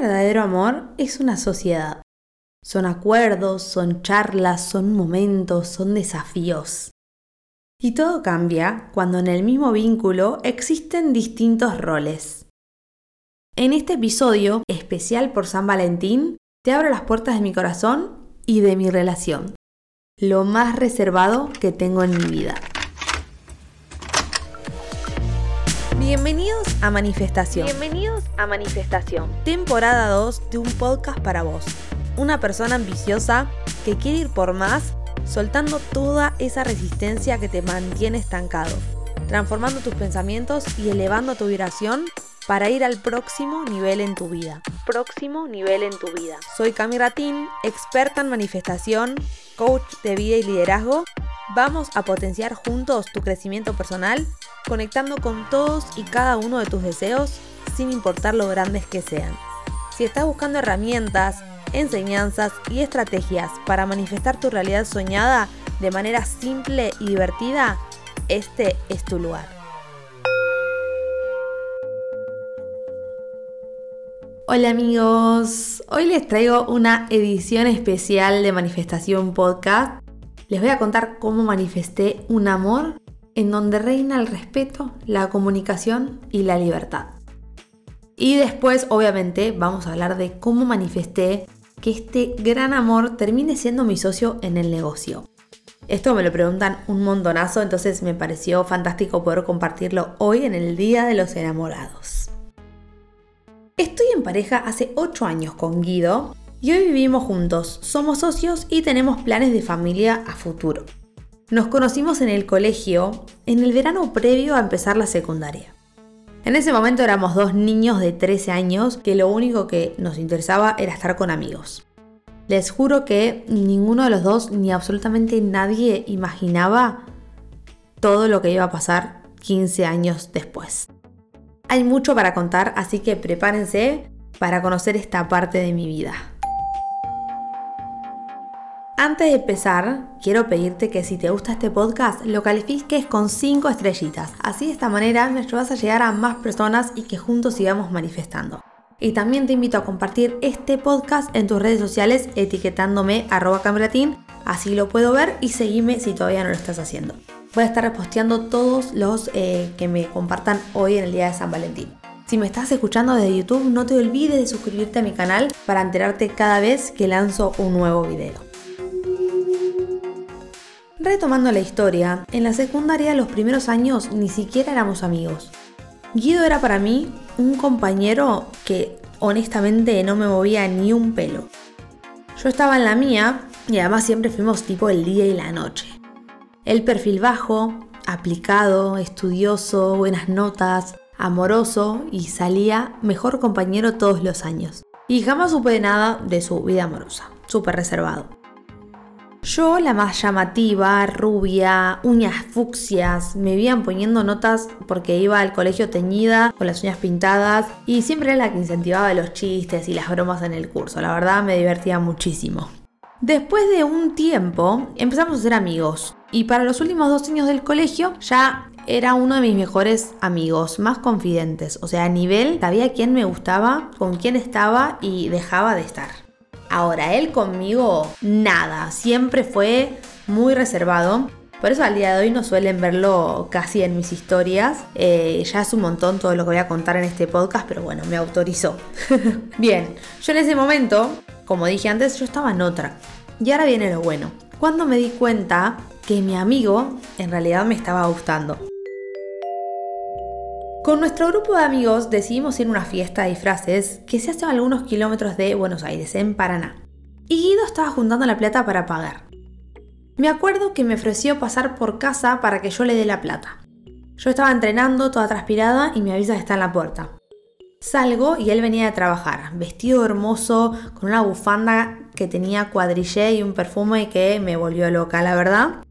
verdadero amor es una sociedad. Son acuerdos, son charlas, son momentos, son desafíos. Y todo cambia cuando en el mismo vínculo existen distintos roles. En este episodio, especial por San Valentín, te abro las puertas de mi corazón y de mi relación. Lo más reservado que tengo en mi vida. Bienvenidos a Manifestación. A Manifestación. Temporada 2 de un podcast para vos. Una persona ambiciosa que quiere ir por más, soltando toda esa resistencia que te mantiene estancado, transformando tus pensamientos y elevando tu vibración para ir al próximo nivel en tu vida. Próximo nivel en tu vida. Soy Cami Ratín, experta en manifestación, coach de vida y liderazgo. Vamos a potenciar juntos tu crecimiento personal conectando con todos y cada uno de tus deseos sin importar lo grandes que sean. Si estás buscando herramientas, enseñanzas y estrategias para manifestar tu realidad soñada de manera simple y divertida, este es tu lugar. Hola amigos, hoy les traigo una edición especial de Manifestación Podcast. Les voy a contar cómo manifesté un amor en donde reina el respeto, la comunicación y la libertad. Y después, obviamente, vamos a hablar de cómo manifesté que este gran amor termine siendo mi socio en el negocio. Esto me lo preguntan un montonazo, entonces me pareció fantástico poder compartirlo hoy en el Día de los Enamorados. Estoy en pareja hace 8 años con Guido y hoy vivimos juntos, somos socios y tenemos planes de familia a futuro. Nos conocimos en el colegio en el verano previo a empezar la secundaria. En ese momento éramos dos niños de 13 años que lo único que nos interesaba era estar con amigos. Les juro que ninguno de los dos ni absolutamente nadie imaginaba todo lo que iba a pasar 15 años después. Hay mucho para contar, así que prepárense para conocer esta parte de mi vida. Antes de empezar, quiero pedirte que si te gusta este podcast, lo califiques con 5 estrellitas. Así de esta manera me ayudas a llegar a más personas y que juntos sigamos manifestando. Y también te invito a compartir este podcast en tus redes sociales etiquetándome arroba así lo puedo ver y seguime si todavía no lo estás haciendo. Voy a estar reposteando todos los eh, que me compartan hoy en el día de San Valentín. Si me estás escuchando desde YouTube, no te olvides de suscribirte a mi canal para enterarte cada vez que lanzo un nuevo video. Retomando la historia, en la secundaria los primeros años ni siquiera éramos amigos. Guido era para mí un compañero que honestamente no me movía ni un pelo. Yo estaba en la mía y además siempre fuimos tipo el día y la noche. El perfil bajo, aplicado, estudioso, buenas notas, amoroso y salía mejor compañero todos los años. Y jamás supe nada de su vida amorosa, súper reservado. Yo, la más llamativa, rubia, uñas fucsias, me iban poniendo notas porque iba al colegio teñida, con las uñas pintadas, y siempre era la que incentivaba los chistes y las bromas en el curso. La verdad me divertía muchísimo. Después de un tiempo empezamos a ser amigos, y para los últimos dos años del colegio ya era uno de mis mejores amigos, más confidentes. O sea, a nivel sabía quién me gustaba, con quién estaba y dejaba de estar. Ahora, él conmigo, nada, siempre fue muy reservado. Por eso al día de hoy no suelen verlo casi en mis historias. Eh, ya es un montón todo lo que voy a contar en este podcast, pero bueno, me autorizó. Bien, yo en ese momento, como dije antes, yo estaba en otra. Y ahora viene lo bueno. Cuando me di cuenta que mi amigo en realidad me estaba gustando. Con nuestro grupo de amigos decidimos ir a una fiesta de disfraces que se hace a algunos kilómetros de Buenos Aires, en Paraná. Y Guido estaba juntando la plata para pagar. Me acuerdo que me ofreció pasar por casa para que yo le dé la plata. Yo estaba entrenando, toda transpirada, y me avisa que está en la puerta. Salgo y él venía de trabajar, vestido hermoso, con una bufanda que tenía cuadrillé y un perfume que me volvió loca, la verdad.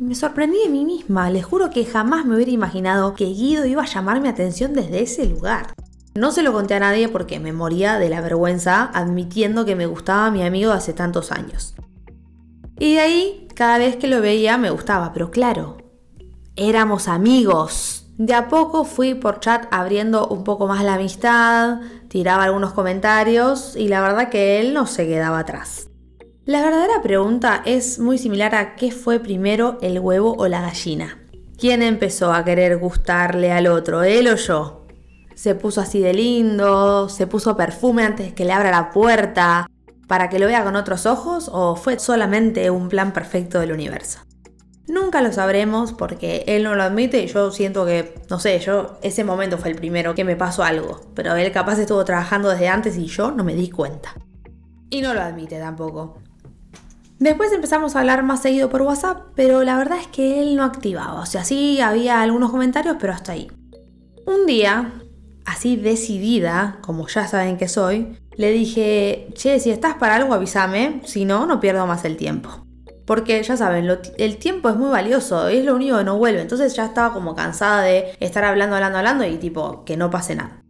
Me sorprendí de mí misma, les juro que jamás me hubiera imaginado que Guido iba a llamar mi atención desde ese lugar. No se lo conté a nadie porque me moría de la vergüenza admitiendo que me gustaba mi amigo de hace tantos años. Y de ahí, cada vez que lo veía me gustaba, pero claro, éramos amigos. De a poco fui por chat abriendo un poco más la amistad, tiraba algunos comentarios y la verdad que él no se quedaba atrás. La verdadera pregunta es muy similar a qué fue primero el huevo o la gallina. ¿Quién empezó a querer gustarle al otro, él o yo? Se puso así de lindo, se puso perfume antes que le abra la puerta, para que lo vea con otros ojos o fue solamente un plan perfecto del universo. Nunca lo sabremos porque él no lo admite y yo siento que, no sé, yo ese momento fue el primero que me pasó algo, pero él capaz estuvo trabajando desde antes y yo no me di cuenta. Y no lo admite tampoco. Después empezamos a hablar más seguido por WhatsApp, pero la verdad es que él no activaba, o sea, sí había algunos comentarios, pero hasta ahí. Un día, así decidida, como ya saben que soy, le dije, che, si estás para algo avísame, si no, no pierdo más el tiempo. Porque ya saben, el tiempo es muy valioso, es lo único que no vuelve. Entonces ya estaba como cansada de estar hablando, hablando, hablando y tipo, que no pase nada.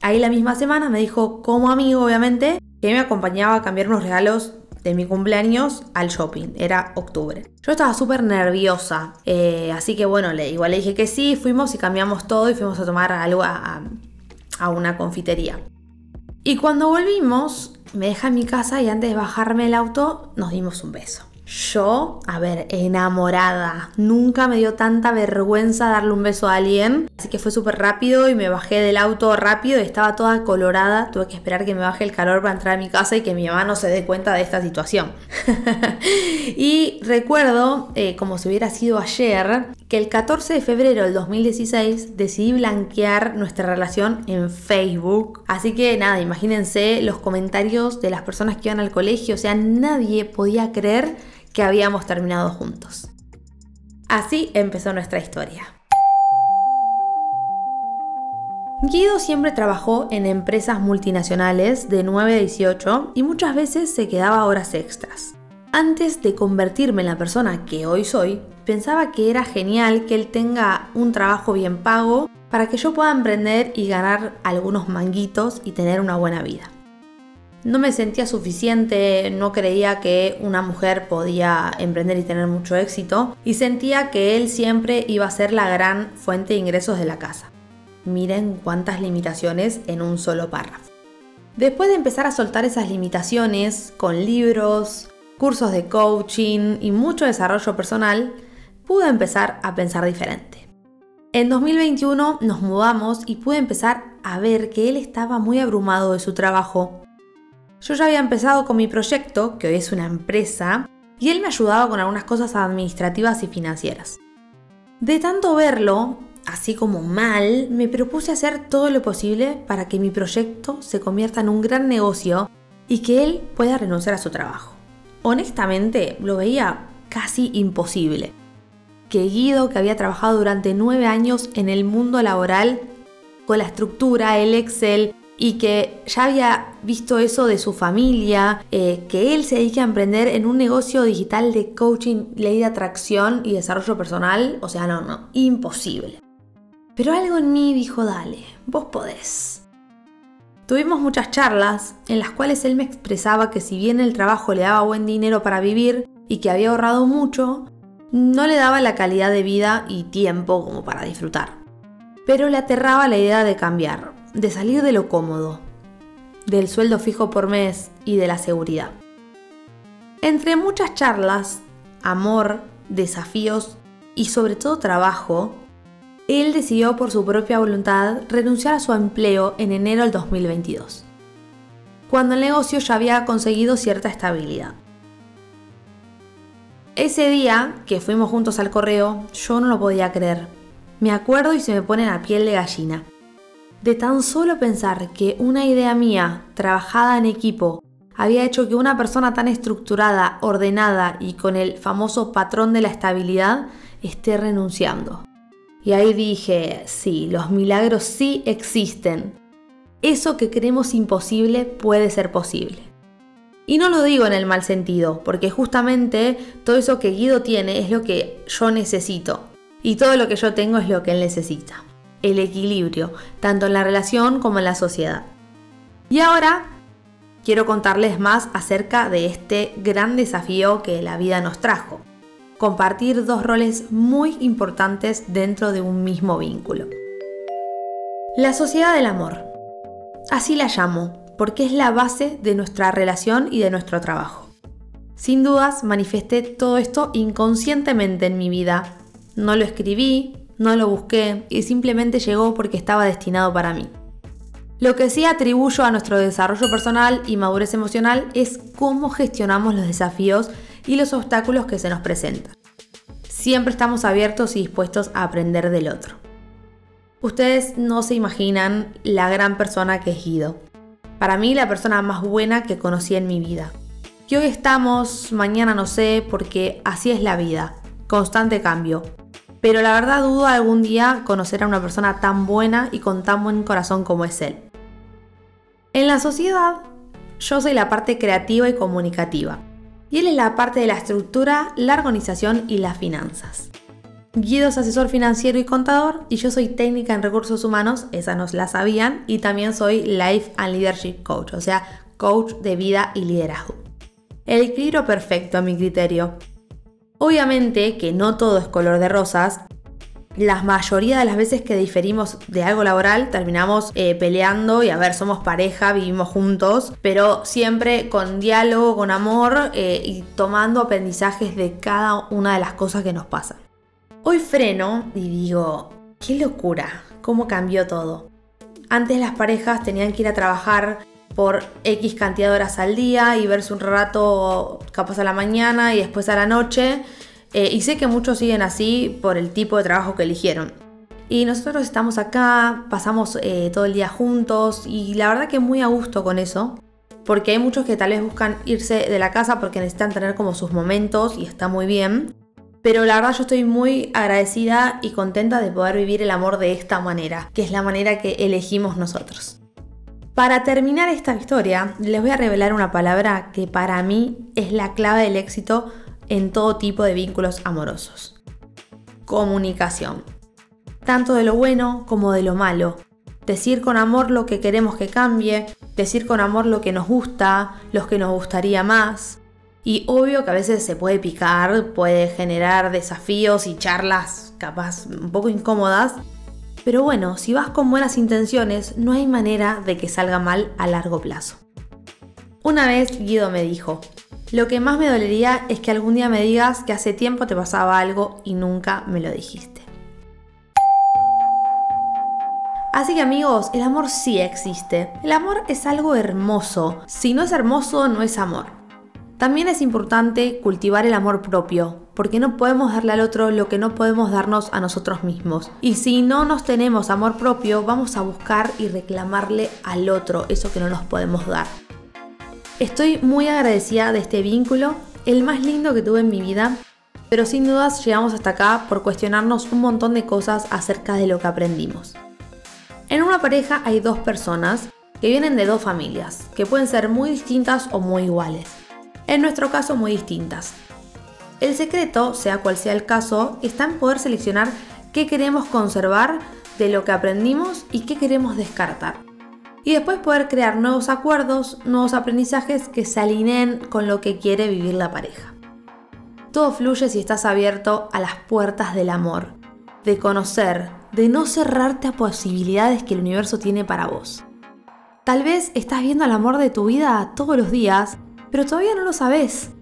Ahí la misma semana me dijo, como amigo obviamente, que me acompañaba a cambiar unos regalos de mi cumpleaños al shopping, era octubre. Yo estaba súper nerviosa, eh, así que bueno, le, igual le dije que sí, fuimos y cambiamos todo y fuimos a tomar algo a una confitería. Y cuando volvimos, me deja en mi casa y antes de bajarme el auto nos dimos un beso. Yo, a ver, enamorada. Nunca me dio tanta vergüenza darle un beso a alguien. Así que fue súper rápido y me bajé del auto rápido y estaba toda colorada. Tuve que esperar que me baje el calor para entrar a mi casa y que mi mamá no se dé cuenta de esta situación. y recuerdo, eh, como si hubiera sido ayer, que el 14 de febrero del 2016 decidí blanquear nuestra relación en Facebook. Así que nada, imagínense los comentarios de las personas que iban al colegio. O sea, nadie podía creer que habíamos terminado juntos. Así empezó nuestra historia. Guido siempre trabajó en empresas multinacionales de 9 a 18 y muchas veces se quedaba horas extras. Antes de convertirme en la persona que hoy soy, pensaba que era genial que él tenga un trabajo bien pago para que yo pueda emprender y ganar algunos manguitos y tener una buena vida no me sentía suficiente, no creía que una mujer podía emprender y tener mucho éxito y sentía que él siempre iba a ser la gran fuente de ingresos de la casa. Miren cuántas limitaciones en un solo párrafo. Después de empezar a soltar esas limitaciones con libros, cursos de coaching y mucho desarrollo personal, pude empezar a pensar diferente. En 2021 nos mudamos y pude empezar a ver que él estaba muy abrumado de su trabajo yo ya había empezado con mi proyecto, que hoy es una empresa, y él me ayudaba con algunas cosas administrativas y financieras. De tanto verlo, así como mal, me propuse hacer todo lo posible para que mi proyecto se convierta en un gran negocio y que él pueda renunciar a su trabajo. Honestamente, lo veía casi imposible. Que Guido, que había trabajado durante nueve años en el mundo laboral, con la estructura, el Excel, y que ya había visto eso de su familia, eh, que él se dedique a emprender en un negocio digital de coaching, ley de atracción y desarrollo personal, o sea, no, no, imposible. Pero algo en mí dijo, dale, vos podés. Tuvimos muchas charlas en las cuales él me expresaba que si bien el trabajo le daba buen dinero para vivir y que había ahorrado mucho, no le daba la calidad de vida y tiempo como para disfrutar. Pero le aterraba la idea de cambiar, de salir de lo cómodo, del sueldo fijo por mes y de la seguridad. Entre muchas charlas, amor, desafíos y sobre todo trabajo, él decidió por su propia voluntad renunciar a su empleo en enero del 2022, cuando el negocio ya había conseguido cierta estabilidad. Ese día que fuimos juntos al correo, yo no lo podía creer. Me acuerdo y se me pone la piel de gallina de tan solo pensar que una idea mía, trabajada en equipo, había hecho que una persona tan estructurada, ordenada y con el famoso patrón de la estabilidad esté renunciando. Y ahí dije, sí, los milagros sí existen. Eso que creemos imposible puede ser posible. Y no lo digo en el mal sentido, porque justamente todo eso que Guido tiene es lo que yo necesito. Y todo lo que yo tengo es lo que él necesita el equilibrio, tanto en la relación como en la sociedad. Y ahora quiero contarles más acerca de este gran desafío que la vida nos trajo. Compartir dos roles muy importantes dentro de un mismo vínculo. La sociedad del amor. Así la llamo, porque es la base de nuestra relación y de nuestro trabajo. Sin dudas, manifesté todo esto inconscientemente en mi vida. No lo escribí, no lo busqué y simplemente llegó porque estaba destinado para mí. Lo que sí atribuyo a nuestro desarrollo personal y madurez emocional es cómo gestionamos los desafíos y los obstáculos que se nos presentan. Siempre estamos abiertos y dispuestos a aprender del otro. Ustedes no se imaginan la gran persona que es Guido. Para mí la persona más buena que conocí en mi vida. Y hoy estamos, mañana no sé, porque así es la vida. Constante cambio. Pero la verdad dudo algún día conocer a una persona tan buena y con tan buen corazón como es él. En la sociedad, yo soy la parte creativa y comunicativa. Y él es la parte de la estructura, la organización y las finanzas. Guido es asesor financiero y contador y yo soy técnica en recursos humanos, esa nos la sabían, y también soy Life and Leadership Coach, o sea, coach de vida y liderazgo. El equilibrio perfecto a mi criterio. Obviamente que no todo es color de rosas. La mayoría de las veces que diferimos de algo laboral terminamos eh, peleando y a ver, somos pareja, vivimos juntos, pero siempre con diálogo, con amor eh, y tomando aprendizajes de cada una de las cosas que nos pasan. Hoy freno y digo, qué locura, cómo cambió todo. Antes las parejas tenían que ir a trabajar por X cantidad de horas al día y verse un rato capaz a la mañana y después a la noche. Eh, y sé que muchos siguen así por el tipo de trabajo que eligieron. Y nosotros estamos acá, pasamos eh, todo el día juntos y la verdad que muy a gusto con eso. Porque hay muchos que tal vez buscan irse de la casa porque necesitan tener como sus momentos y está muy bien. Pero la verdad yo estoy muy agradecida y contenta de poder vivir el amor de esta manera, que es la manera que elegimos nosotros. Para terminar esta historia, les voy a revelar una palabra que para mí es la clave del éxito en todo tipo de vínculos amorosos. Comunicación. Tanto de lo bueno como de lo malo. Decir con amor lo que queremos que cambie, decir con amor lo que nos gusta, lo que nos gustaría más. Y obvio que a veces se puede picar, puede generar desafíos y charlas capaz un poco incómodas, pero bueno, si vas con buenas intenciones, no hay manera de que salga mal a largo plazo. Una vez Guido me dijo, lo que más me dolería es que algún día me digas que hace tiempo te pasaba algo y nunca me lo dijiste. Así que amigos, el amor sí existe. El amor es algo hermoso. Si no es hermoso, no es amor. También es importante cultivar el amor propio, porque no podemos darle al otro lo que no podemos darnos a nosotros mismos. Y si no nos tenemos amor propio, vamos a buscar y reclamarle al otro eso que no nos podemos dar. Estoy muy agradecida de este vínculo, el más lindo que tuve en mi vida, pero sin dudas llegamos hasta acá por cuestionarnos un montón de cosas acerca de lo que aprendimos. En una pareja hay dos personas que vienen de dos familias, que pueden ser muy distintas o muy iguales. En nuestro caso muy distintas. El secreto, sea cual sea el caso, está en poder seleccionar qué queremos conservar de lo que aprendimos y qué queremos descartar. Y después poder crear nuevos acuerdos, nuevos aprendizajes que se alineen con lo que quiere vivir la pareja. Todo fluye si estás abierto a las puertas del amor, de conocer, de no cerrarte a posibilidades que el universo tiene para vos. Tal vez estás viendo el amor de tu vida todos los días, pero todavía no lo sabes.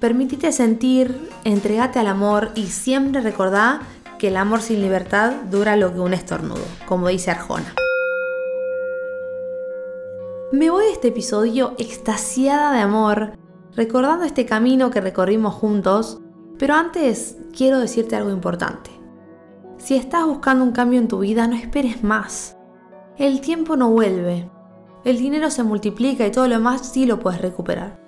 Permitite sentir, entregate al amor y siempre recordá que el amor sin libertad dura lo que un estornudo, como dice Arjona. Me voy de este episodio extasiada de amor, recordando este camino que recorrimos juntos, pero antes quiero decirte algo importante. Si estás buscando un cambio en tu vida, no esperes más. El tiempo no vuelve. El dinero se multiplica y todo lo más sí lo puedes recuperar.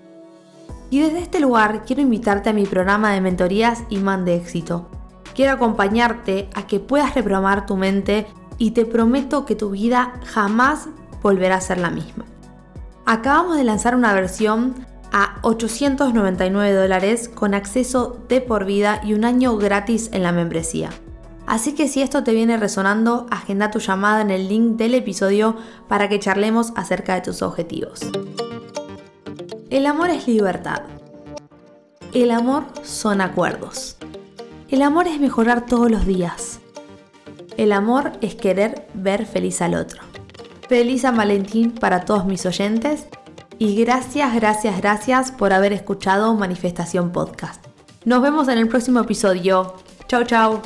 Y desde este lugar quiero invitarte a mi programa de mentorías Imán de Éxito. Quiero acompañarte a que puedas reprogramar tu mente y te prometo que tu vida jamás volverá a ser la misma. Acabamos de lanzar una versión a 899 dólares con acceso de por vida y un año gratis en la membresía. Así que si esto te viene resonando, agenda tu llamada en el link del episodio para que charlemos acerca de tus objetivos. El amor es libertad. El amor son acuerdos. El amor es mejorar todos los días. El amor es querer ver feliz al otro. Feliz San Valentín para todos mis oyentes y gracias, gracias, gracias por haber escuchado Manifestación Podcast. Nos vemos en el próximo episodio. Chau, chau.